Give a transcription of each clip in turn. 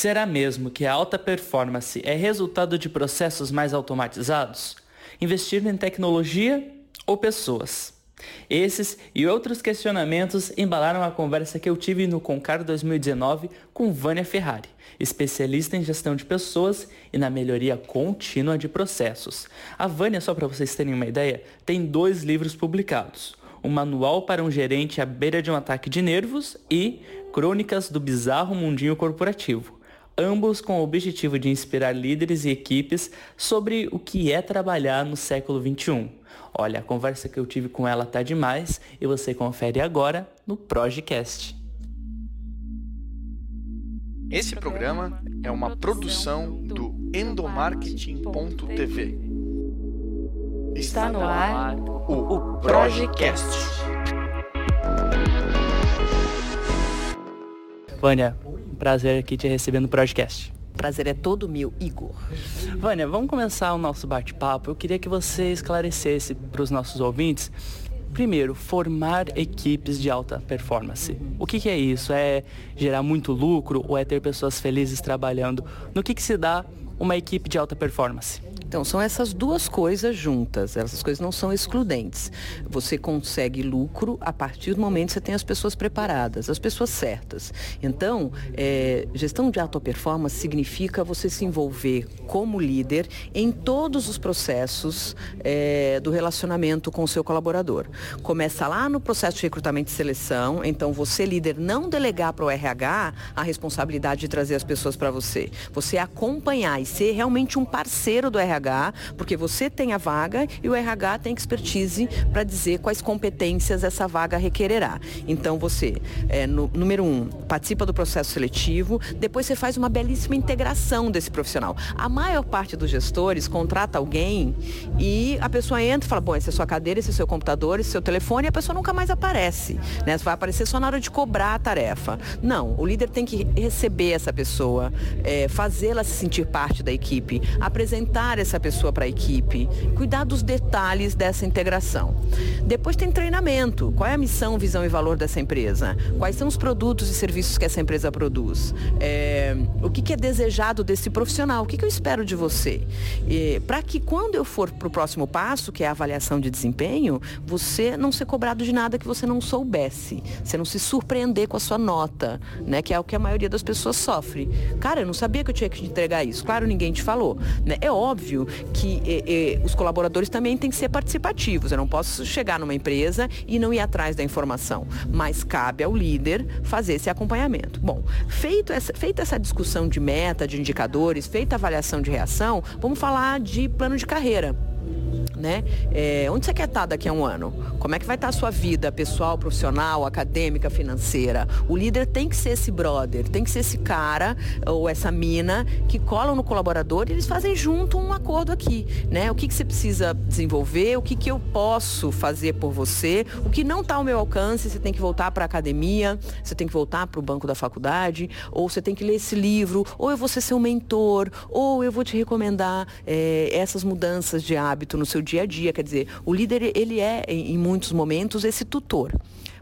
Será mesmo que a alta performance é resultado de processos mais automatizados? Investir em tecnologia ou pessoas? Esses e outros questionamentos embalaram a conversa que eu tive no Concar 2019 com Vânia Ferrari, especialista em gestão de pessoas e na melhoria contínua de processos. A Vânia, só para vocês terem uma ideia, tem dois livros publicados. Um manual para um gerente à beira de um ataque de nervos e Crônicas do Bizarro Mundinho Corporativo ambos com o objetivo de inspirar líderes e equipes sobre o que é trabalhar no século XXI. Olha, a conversa que eu tive com ela tá demais e você confere agora no Projecast. Esse programa é uma produção do endomarketing.tv. Está no ar o Projecast. Vânia, prazer aqui te receber no podcast. Prazer é todo meu, Igor. Vânia, vamos começar o nosso bate-papo. Eu queria que você esclarecesse para os nossos ouvintes Primeiro, formar equipes de alta performance. O que, que, é isso? É gerar muito lucro ou é ter pessoas felizes trabalhando? No que, que se dá uma equipe de alta performance? Então, são essas duas coisas juntas, essas coisas não são excludentes. Você consegue lucro a partir do momento que você tem as pessoas preparadas, as pessoas certas. Então, é, gestão de alta performance significa você se envolver como líder em todos os processos é, do relacionamento com o seu colaborador. Começa lá no processo de recrutamento e seleção, então você, líder, não delegar para o RH a responsabilidade de trazer as pessoas para você. Você acompanhar e ser realmente um parceiro do RH porque você tem a vaga e o RH tem expertise para dizer quais competências essa vaga requererá. Então você, é, no, número um, participa do processo seletivo, depois você faz uma belíssima integração desse profissional. A maior parte dos gestores contrata alguém e a pessoa entra e fala, bom, essa é sua cadeira, esse é seu computador, esse é seu telefone, e a pessoa nunca mais aparece. Né? Vai aparecer só na hora de cobrar a tarefa. Não, o líder tem que receber essa pessoa, é, fazê-la se sentir parte da equipe, apresentar essa pessoa para a equipe, cuidar dos detalhes dessa integração. Depois tem treinamento. Qual é a missão, visão e valor dessa empresa? Quais são os produtos e serviços que essa empresa produz? É, o que, que, é desejado desse profissional? O que, que eu espero de você? Para que quando eu for para o próximo passo, que é a avaliação de desempenho, você não ser cobrado de nada que você não soubesse. Você não se surpreender com a sua nota, né? Que é o que a maioria das pessoas sofre. Cara, eu não sabia que eu tinha que entregar isso. Claro, ninguém te falou. Né? É óbvio que e, e, os colaboradores também têm que ser participativos. Eu não posso chegar numa empresa e não ir atrás da informação. Mas cabe ao líder fazer esse acompanhamento. Bom, feito essa, feita essa discussão de meta, de indicadores, feita a avaliação de reação, vamos falar de plano de carreira né? É, onde você quer estar daqui a um ano? Como é que vai estar a sua vida pessoal, profissional, acadêmica, financeira? O líder tem que ser esse brother, tem que ser esse cara ou essa mina que colam no colaborador e eles fazem junto um acordo aqui, né? O que, que você precisa desenvolver, o que, que eu posso fazer por você, o que não está ao meu alcance, você tem que voltar para a academia, você tem que voltar para o banco da faculdade, ou você tem que ler esse livro, ou eu vou ser seu mentor, ou eu vou te recomendar é, essas mudanças de hábito no seu dia a dia. Quer dizer, o líder, ele é, em muitos momentos, esse tutor.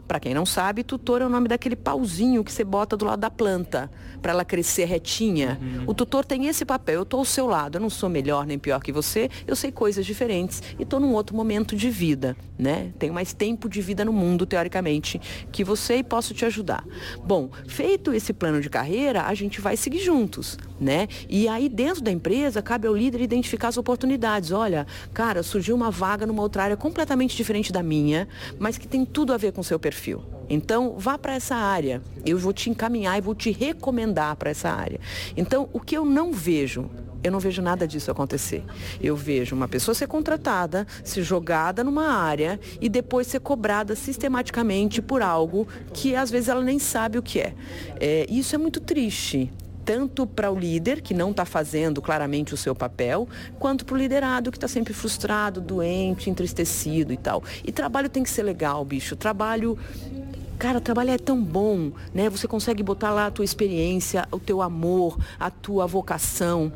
Para quem não sabe, tutor é o nome daquele pauzinho que você bota do lado da planta para ela crescer retinha. Uhum. O tutor tem esse papel. Eu estou ao seu lado. Eu não sou melhor nem pior que você. Eu sei coisas diferentes e estou num outro momento de vida, né? Tenho mais tempo de vida no mundo, teoricamente, que você e posso te ajudar. Bom, feito esse plano de carreira, a gente vai seguir juntos, né? E aí dentro da empresa cabe ao líder identificar as oportunidades. Olha, cara, surgiu uma vaga numa outra área completamente diferente da minha, mas que tem tudo a ver com o seu perfil perfil. Então, vá para essa área. Eu vou te encaminhar e vou te recomendar para essa área. Então, o que eu não vejo eu não vejo nada disso acontecer. Eu vejo uma pessoa ser contratada, ser jogada numa área e depois ser cobrada sistematicamente por algo que às vezes ela nem sabe o que é. é isso é muito triste tanto para o líder, que não está fazendo claramente o seu papel, quanto para o liderado, que está sempre frustrado, doente, entristecido e tal. E trabalho tem que ser legal, bicho. Trabalho Cara, trabalhar é tão bom, né? Você consegue botar lá a tua experiência, o teu amor, a tua vocação.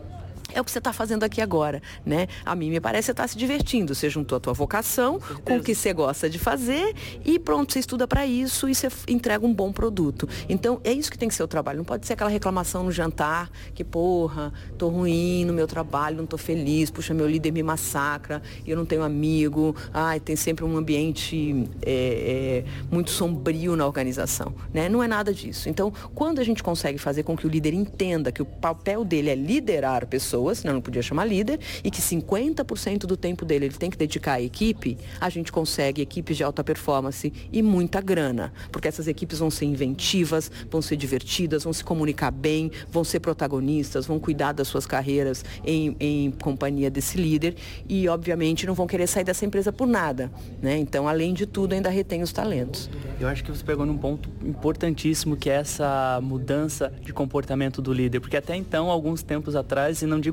É o que você está fazendo aqui agora, né? A mim me parece que você está se divertindo. Você juntou a tua vocação com, com o que você gosta de fazer e pronto, você estuda para isso e você entrega um bom produto. Então, é isso que tem que ser o trabalho. Não pode ser aquela reclamação no jantar, que porra, tô ruim no meu trabalho, não tô feliz, puxa, meu líder me massacra, eu não tenho amigo, ai, tem sempre um ambiente é, é, muito sombrio na organização, né? Não é nada disso. Então, quando a gente consegue fazer com que o líder entenda que o papel dele é liderar pessoas, senão não podia chamar líder, e que 50% do tempo dele ele tem que dedicar à equipe, a gente consegue equipes de alta performance e muita grana. Porque essas equipes vão ser inventivas, vão ser divertidas, vão se comunicar bem, vão ser protagonistas, vão cuidar das suas carreiras em, em companhia desse líder e, obviamente, não vão querer sair dessa empresa por nada. Né? Então, além de tudo, ainda retém os talentos. Eu acho que você pegou num ponto importantíssimo que é essa mudança de comportamento do líder. Porque até então, alguns tempos atrás, e não digo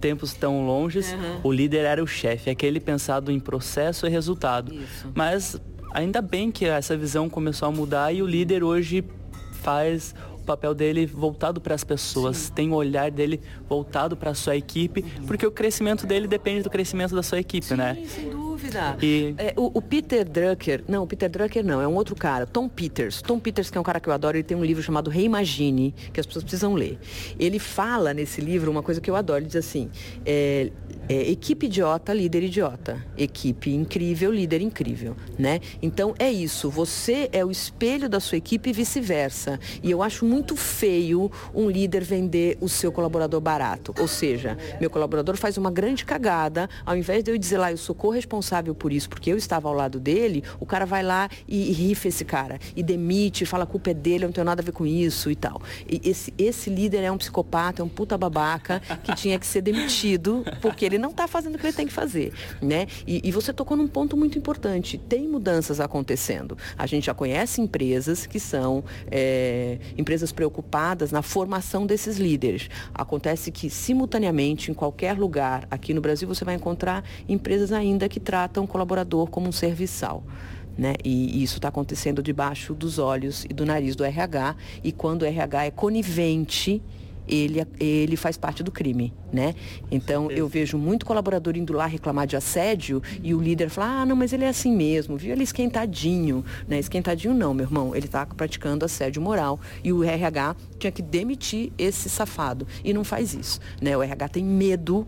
tempos tão longes, uhum. o líder era o chefe, aquele pensado em processo e resultado. Isso. Mas ainda bem que essa visão começou a mudar e o líder hoje faz o papel dele voltado para as pessoas, Sim. tem o olhar dele voltado para a sua equipe, uhum. porque o crescimento dele depende do crescimento da sua equipe, Sim, né? Sem dúvida. E... É, o, o, Peter Drucker, não, o Peter Drucker não, é um outro cara, Tom Peters. Tom Peters, que é um cara que eu adoro, ele tem um livro chamado Reimagine, que as pessoas precisam ler. Ele fala nesse livro uma coisa que eu adoro, ele diz assim, é, é, equipe idiota, líder idiota. Equipe incrível, líder incrível, né? Então é isso. Você é o espelho da sua equipe e vice-versa. E eu acho muito feio um líder vender o seu colaborador barato. Ou seja, meu colaborador faz uma grande cagada, ao invés de eu dizer lá, eu sou corresponsável por isso, porque eu estava ao lado dele, o cara vai lá e, e rifa esse cara. E demite, fala a culpa é dele, eu não tenho nada a ver com isso e tal. E esse, esse líder é um psicopata, é um puta babaca que tinha que ser demitido porque ele não está fazendo o que ele tem que fazer, né? E, e, você tocou num ponto muito importante. Tem mudanças acontecendo. A gente já conhece empresas que são é, empresas preocupadas na formação desses líderes. Acontece que simultaneamente em qualquer lugar aqui no Brasil você vai encontrar empresas ainda que tratam o colaborador como um serviçal. Né? E, isso está acontecendo debaixo dos olhos e do nariz do RH. E quando o RH é conivente ele, ele faz parte do crime, né? Então eu vejo muito colaborador indo lá reclamar de assédio e o líder fala, ah, não, mas ele é assim mesmo, viu? Ele é esquentadinho, né? Esquentadinho não, meu irmão, ele está praticando assédio moral e o RH tinha que demitir esse safado e não faz isso, né? O RH tem medo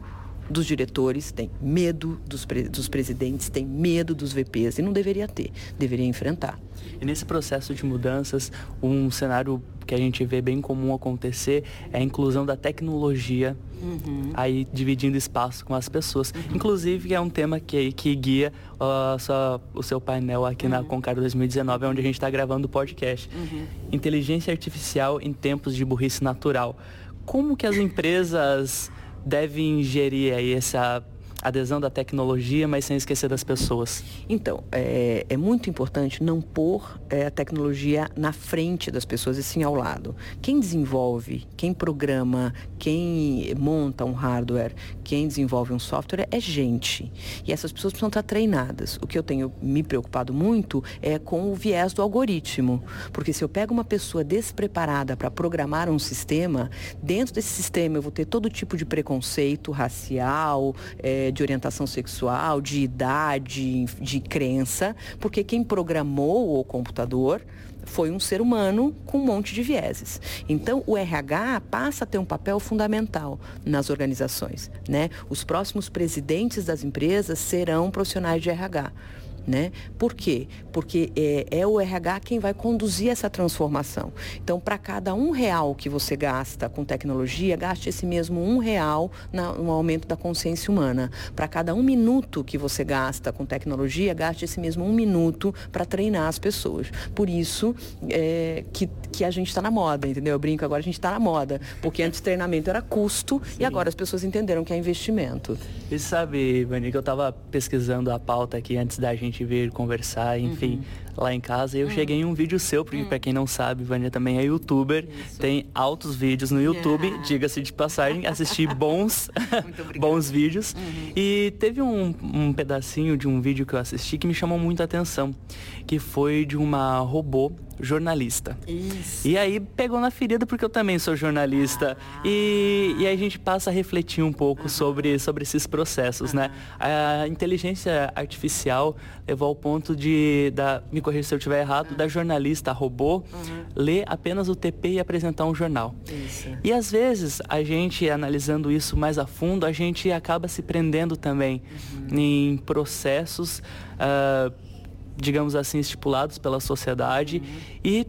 dos diretores, tem medo dos, pre dos presidentes, tem medo dos VPs e não deveria ter, deveria enfrentar. E nesse processo de mudanças, um cenário que a gente vê bem comum acontecer é a inclusão da tecnologia uhum. aí dividindo espaço com as pessoas. Uhum. Inclusive é um tema que, que guia uh, sua, o seu painel aqui uhum. na Concar 2019, onde a gente está gravando o podcast. Uhum. Inteligência artificial em tempos de burrice natural. Como que as empresas devem gerir aí essa adesão da tecnologia, mas sem esquecer das pessoas? Então, é, é muito importante não pôr é, a tecnologia na frente das pessoas e sim ao lado. Quem desenvolve, quem programa, quem monta um hardware, quem desenvolve um software é gente. E essas pessoas precisam estar treinadas. O que eu tenho me preocupado muito é com o viés do algoritmo. Porque se eu pego uma pessoa despreparada para programar um sistema, dentro desse sistema eu vou ter todo tipo de preconceito racial, é, de orientação sexual, de idade, de crença, porque quem programou o computador foi um ser humano com um monte de vieses. Então, o RH passa a ter um papel fundamental nas organizações. Né? Os próximos presidentes das empresas serão profissionais de RH né? Por quê? Porque é, é o RH quem vai conduzir essa transformação. Então, para cada um real que você gasta com tecnologia, gaste esse mesmo um real na, no aumento da consciência humana. Para cada um minuto que você gasta com tecnologia, gaste esse mesmo um minuto para treinar as pessoas. Por isso é, que, que a gente está na moda, entendeu? Eu brinco, agora a gente está na moda. Porque antes treinamento era custo Sim. e agora as pessoas entenderam que é investimento. E sabe, Vani, que eu estava pesquisando a pauta aqui antes da gente gente vir conversar, enfim, uhum. lá em casa. Eu uhum. cheguei em um vídeo seu, porque uhum. para quem não sabe, Vânia também é youtuber, Isso. tem altos vídeos no YouTube, diga-se de passagem, assisti bons, bons vídeos. Uhum. E teve um, um pedacinho de um vídeo que eu assisti que me chamou muito a atenção, que foi de uma robô jornalista. Isso. E aí pegou na ferida porque eu também sou jornalista. Ah. E, e aí a gente passa a refletir um pouco uhum. sobre, sobre esses processos, uhum. né? A inteligência artificial levou ao ponto de, da, me corrija se eu estiver errado, uhum. da jornalista robô uhum. ler apenas o TP e apresentar um jornal. Isso. E às vezes a gente, analisando isso mais a fundo, a gente acaba se prendendo também uhum. em processos. Uh, digamos assim, estipulados pela sociedade uhum. e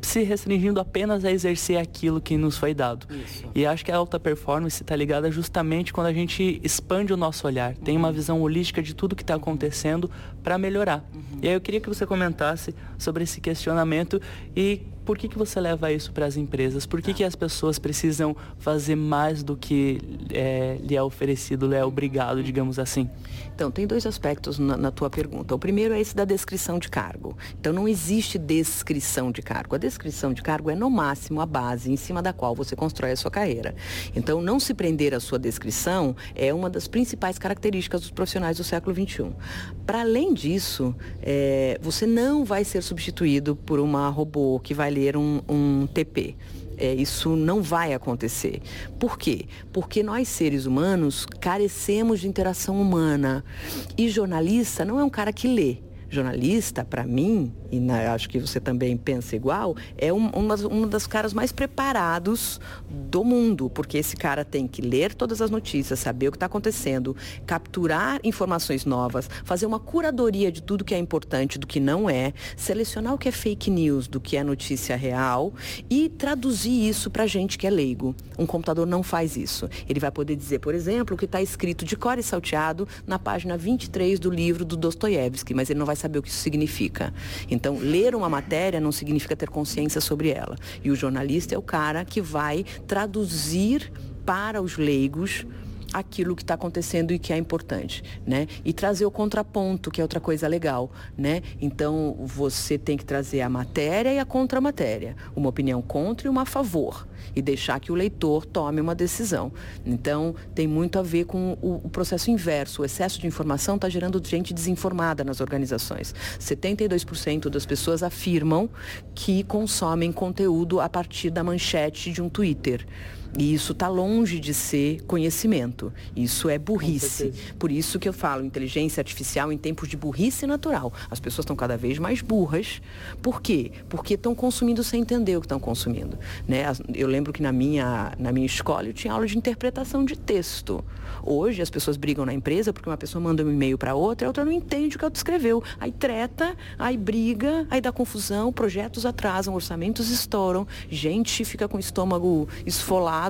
se restringindo apenas a exercer aquilo que nos foi dado. Isso. E acho que a alta performance está ligada justamente quando a gente expande o nosso olhar, uhum. tem uma uhum. visão holística de tudo que está acontecendo para melhorar. Uhum. E aí eu queria que você comentasse sobre esse questionamento e por que, que você leva isso para as empresas? Por que, que as pessoas precisam fazer mais do que é, lhe é oferecido, lhe é obrigado, digamos assim? Então, tem dois aspectos na, na, tua pergunta. O primeiro é esse da descrição de cargo. Então, não existe descrição de cargo. A descrição de cargo é, no máximo, a base em cima da qual você constrói a sua carreira. Então, não se prender à sua descrição é uma das principais características dos profissionais do século XXI. Para além disso, é, você não vai ser substituído por uma robô que vai ler um, um TP. É, isso não vai acontecer. Por quê? Porque nós, seres humanos, carecemos de interação humana. E jornalista não é um cara que lê jornalista, para mim, e na, acho que você também pensa igual, é um, uma, das caras mais preparados do mundo, porque esse cara tem que ler todas as notícias, saber o que está acontecendo, capturar informações novas, fazer uma curadoria de tudo que é importante, do que não é, selecionar o que é fake news, do que é notícia real e traduzir isso para gente que é leigo. Um computador não faz isso. Ele vai poder dizer, por exemplo, o que está escrito de cor e salteado na página 23 do livro do Dostoiévski, mas ele não vai saber o que isso significa. Então, ler uma matéria não significa ter consciência sobre ela. E o jornalista é o cara que vai traduzir para os leigos aquilo que está acontecendo e que é importante, né? E trazer o contraponto, que é outra coisa legal, né? Então, você tem que trazer a matéria e a contramatéria, uma opinião contra e uma a favor, e deixar que o leitor tome uma decisão. Então, tem muito a ver com o, o processo inverso. O excesso de informação está gerando gente desinformada nas organizações. 72% das pessoas afirmam que consomem conteúdo a partir da manchete de um Twitter. E isso está longe de ser conhecimento. Isso é burrice. Por isso que eu falo inteligência artificial em tempos de burrice natural. As pessoas estão cada vez mais burras. Por quê? Porque estão consumindo sem entender o que estão consumindo. Né? Eu lembro que na minha, na minha escola eu tinha aula de interpretação de texto. Hoje as pessoas brigam na empresa porque uma pessoa manda um e-mail para outra e a outra não entende o que ela descreveu. Aí treta, aí briga, aí dá confusão, projetos atrasam, orçamentos estouram, gente fica com o estômago esfolado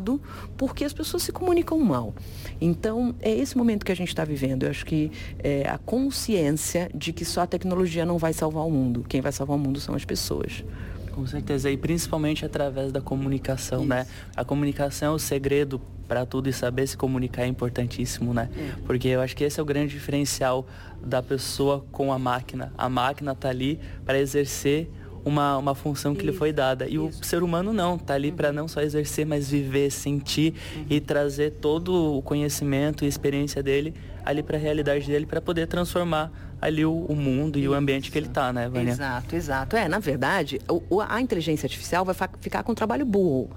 porque as pessoas se comunicam mal. Então, é esse momento que a gente está vivendo. Eu acho que é a consciência de que só a tecnologia não vai salvar o mundo. Quem vai salvar o mundo são as pessoas. Com certeza, e principalmente através da comunicação, né? Isso. né? A comunicação é o segredo para tudo e saber se comunicar é importantíssimo, né? É. Porque eu acho que esse é o grande diferencial da pessoa com a máquina. A máquina tá ali para exercer uma, uma função que isso, lhe foi dada. E isso. o ser humano não, está ali uhum. para não só exercer, mas viver, sentir uhum. e trazer todo o conhecimento e experiência dele ali para a realidade dele para poder transformar ali o, o mundo e Isso. o ambiente que ele está, né, Vânia? Exato, exato. É, na verdade, o, a inteligência artificial vai ficar com um trabalho burro.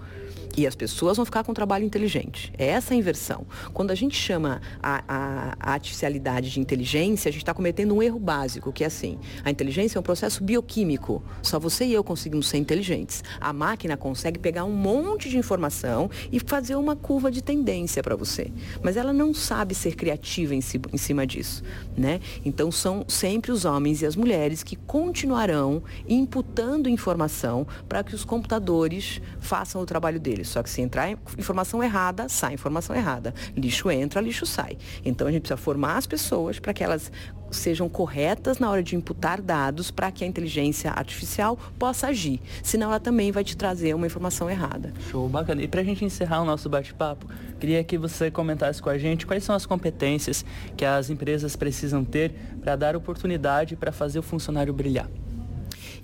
E as pessoas vão ficar com um trabalho inteligente. É essa a inversão. Quando a gente chama a, a, a artificialidade de inteligência, a gente está cometendo um erro básico, que é assim: a inteligência é um processo bioquímico. Só você e eu conseguimos ser inteligentes. A máquina consegue pegar um monte de informação e fazer uma curva de tendência para você. Mas ela não sabe ser criativa em, si, em cima disso. Né? Então são sempre os homens e as mulheres que continuarão imputando informação para que os computadores façam o trabalho deles. Só que se entrar informação errada, sai informação errada. Lixo entra, lixo sai. Então a gente precisa formar as pessoas para que elas sejam corretas na hora de imputar dados para que a inteligência artificial possa agir. Senão ela também vai te trazer uma informação errada. Show, bacana. E para a gente encerrar o nosso bate-papo, queria que você comentasse com a gente quais são as competências que as empresas precisam ter para dar oportunidade para fazer o funcionário brilhar.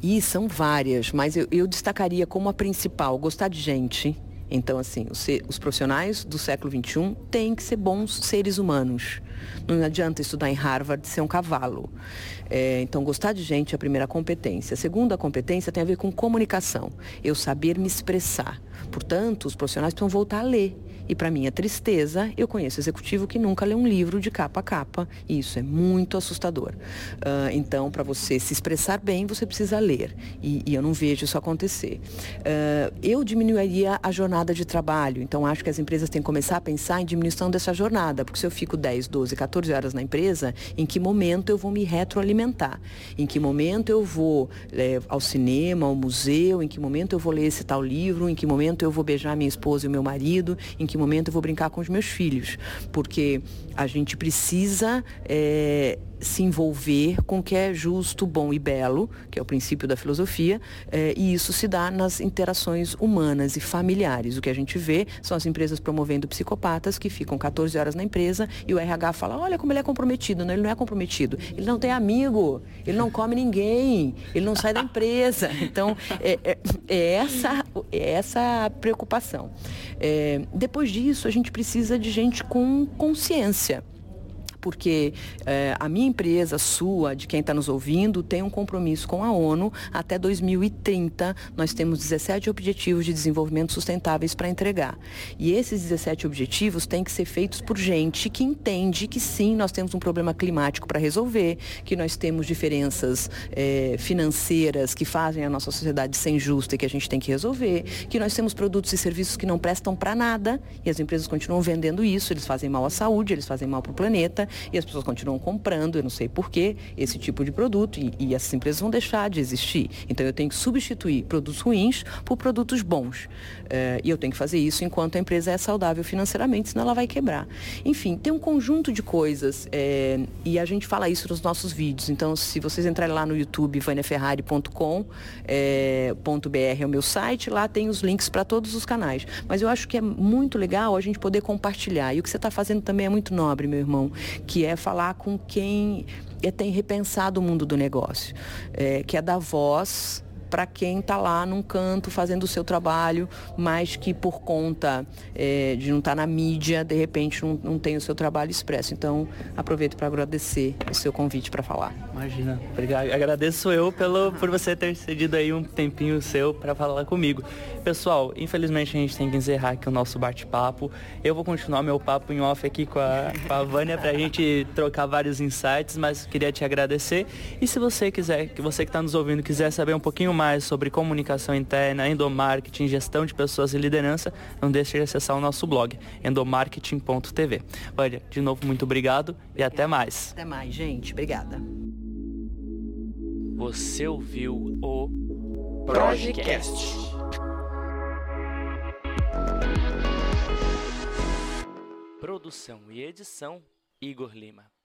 E são várias, mas eu, eu destacaria como a principal, gostar de gente, Então, assim, os, profissionais do século XXI têm que ser bons seres humanos. Não adianta estudar em Harvard ser um cavalo. É, então, gostar de gente é a primeira competência. A segunda competência tem a ver com comunicação. Eu saber me expressar. Portanto, os profissionais precisam voltar a ler. E para minha tristeza, eu conheço executivo que nunca lê um livro de capa a capa. E isso é muito assustador. Uh, então, para você se expressar bem, você precisa ler. E, e eu não vejo isso acontecer. Uh, eu diminuiria a jornada de trabalho. Então, acho que as empresas têm que começar a pensar em diminuição dessa jornada. Porque se eu fico 10, 12, 14 horas na empresa, em que momento eu vou me retroalimentar? Em que momento eu vou é, ao cinema, ao museu? Em que momento eu vou ler esse tal livro? Em que momento eu vou beijar minha esposa e o meu marido? Em que momento eu vou brincar com os meus filhos? Porque a gente precisa é, se envolver com o que é justo, bom e belo, que é o princípio da filosofia, é, e isso se dá nas interações humanas e familiares. O que a gente vê são as empresas promovendo psicopatas que ficam 14 horas na empresa e o RH fala, olha como ele é comprometido. Não, ele não é comprometido. Ele não tem amigo, ele não come ninguém, ele não sai da empresa. Então, é, é, é essa, é essa preocupação. É, depois disso, a gente precisa de gente com consciência porque é, a minha empresa, sua, de quem está nos ouvindo, tem um compromisso com a ONU. Até 2030, nós temos 17 objetivos de desenvolvimento sustentáveis para entregar. E esses 17 objetivos têm que ser feitos por gente que entende que sim, nós temos um problema climático para resolver, que nós temos diferenças é, financeiras que fazem a nossa sociedade ser injusta e que a gente tem que resolver, que nós temos produtos e serviços que não prestam para nada e as empresas continuam vendendo isso, eles fazem mal à saúde, eles fazem mal para o planeta e as pessoas continuam comprando, eu não sei porquê, esse tipo de produto e, e essas empresas vão deixar de existir. Então eu tenho que substituir produtos ruins por produtos bons. É, e eu tenho que fazer isso enquanto a empresa é saudável financeiramente, senão ela vai quebrar. Enfim, tem um conjunto de coisas é, e a gente fala isso nos nossos vídeos. Então, se vocês entrarem lá no YouTube, vaniaferrari.com.br é, é o meu site, lá tem os links para todos os canais. Mas eu acho que é muito legal a gente poder compartilhar. E o que você está fazendo também é muito nobre, meu irmão, que é falar com quem tem repensado o mundo do negócio, é, que é dar voz para quem está lá num canto fazendo o seu trabalho, mas que por conta é, de não estar tá na mídia, de repente não, não tem o seu trabalho expresso. Então, aproveito para agradecer o seu convite para falar. Imagina, obrigado. Agradeço eu pelo, por você ter cedido aí um tempinho seu para falar comigo. Pessoal, infelizmente a gente tem que encerrar aqui o nosso bate-papo. Eu vou continuar meu papo em off aqui com a, com a Vânia para a gente trocar vários insights, mas queria te agradecer. E se você quiser, que você que está nos ouvindo quiser saber um pouquinho mais sobre comunicação interna, endomarketing, gestão de pessoas e liderança, não deixe de acessar o nosso blog, endomarketing.tv. Olha, de novo, muito obrigado e até mais. Até mais, gente. Obrigada. Você ouviu o Projecast. Produção e edição Igor Lima.